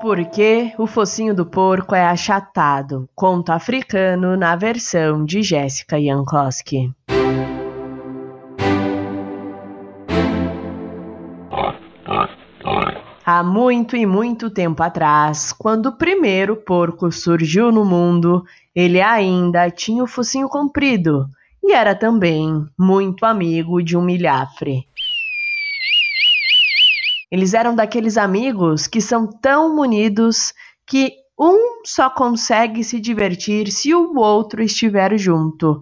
Porque o focinho do porco é achatado. Conto africano na versão de Jéssica Jankowski. Há muito e muito tempo atrás, quando o primeiro porco surgiu no mundo, ele ainda tinha o focinho comprido e era também muito amigo de um milhafre. Eles eram daqueles amigos que são tão unidos que um só consegue se divertir se o outro estiver junto.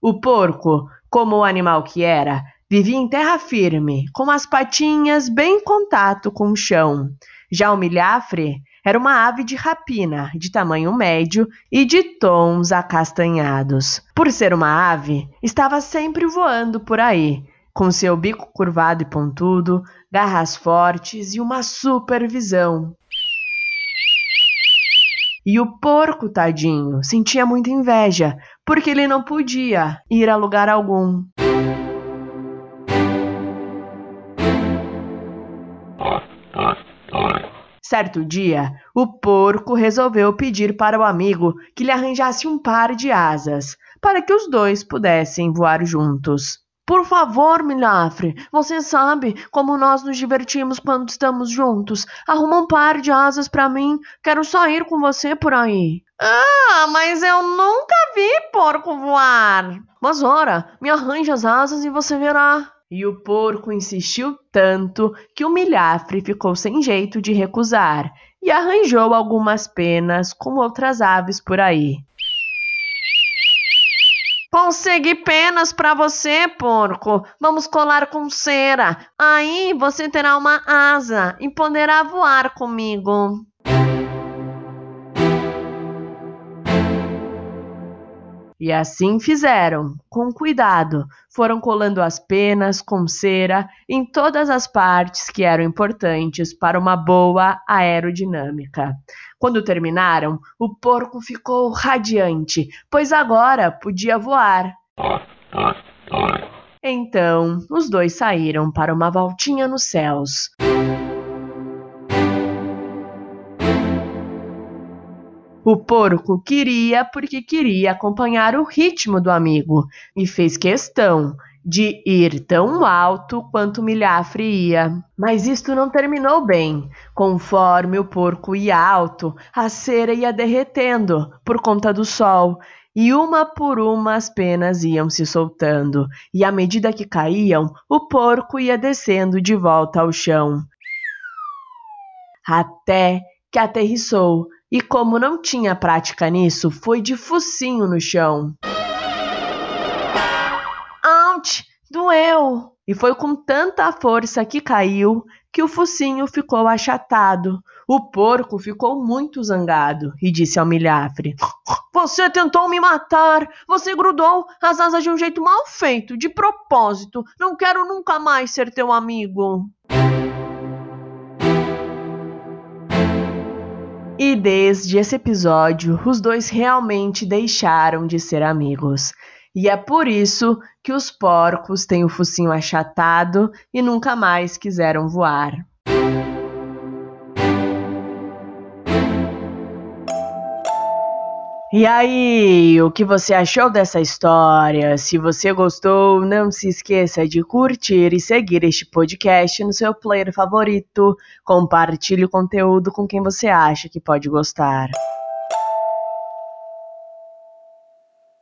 O porco, como o animal que era, vivia em terra firme, com as patinhas bem em contato com o chão. Já o milhafre era uma ave de rapina, de tamanho médio e de tons acastanhados. Por ser uma ave, estava sempre voando por aí, com seu bico curvado e pontudo, garras fortes e uma supervisão. E o porco, tadinho, sentia muita inveja, porque ele não podia ir a lugar algum. Certo dia, o porco resolveu pedir para o amigo que lhe arranjasse um par de asas, para que os dois pudessem voar juntos. Por favor, Milhafre, você sabe como nós nos divertimos quando estamos juntos. Arruma um par de asas para mim, quero sair com você por aí. Ah, mas eu nunca vi porco voar. Mas ora, me arranje as asas e você verá. E o porco insistiu tanto que o milhafre ficou sem jeito de recusar e arranjou algumas penas com outras aves por aí. Consegui penas para você, porco. Vamos colar com cera. Aí você terá uma asa e poderá voar comigo. E assim fizeram, com cuidado. Foram colando as penas com cera em todas as partes que eram importantes para uma boa aerodinâmica. Quando terminaram, o porco ficou radiante, pois agora podia voar. Então, os dois saíram para uma voltinha nos céus. O porco queria porque queria acompanhar o ritmo do amigo e fez questão de ir tão alto quanto o milhafre ia. Mas isto não terminou bem. Conforme o porco ia alto, a cera ia derretendo por conta do sol. E uma por uma as penas iam se soltando, e à medida que caíam, o porco ia descendo de volta ao chão. Até que aterrissou, e como não tinha prática nisso, foi de focinho no chão. Ouch! Doeu! E foi com tanta força que caiu que o focinho ficou achatado. O porco ficou muito zangado e disse ao milhafre: Você tentou me matar! Você grudou as asas de um jeito mal feito, de propósito. Não quero nunca mais ser teu amigo. E desde esse episódio, os dois realmente deixaram de ser amigos. E é por isso que os porcos têm o focinho achatado e nunca mais quiseram voar. E aí, o que você achou dessa história? Se você gostou, não se esqueça de curtir e seguir este podcast no seu player favorito. Compartilhe o conteúdo com quem você acha que pode gostar.